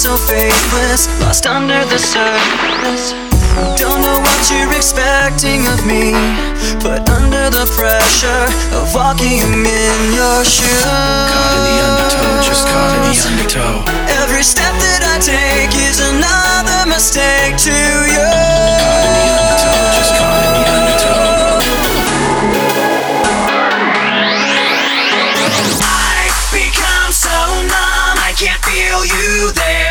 so faithless, lost under the surface. Don't know what you're expecting of me. Put under the pressure of walking in your shoes. you there.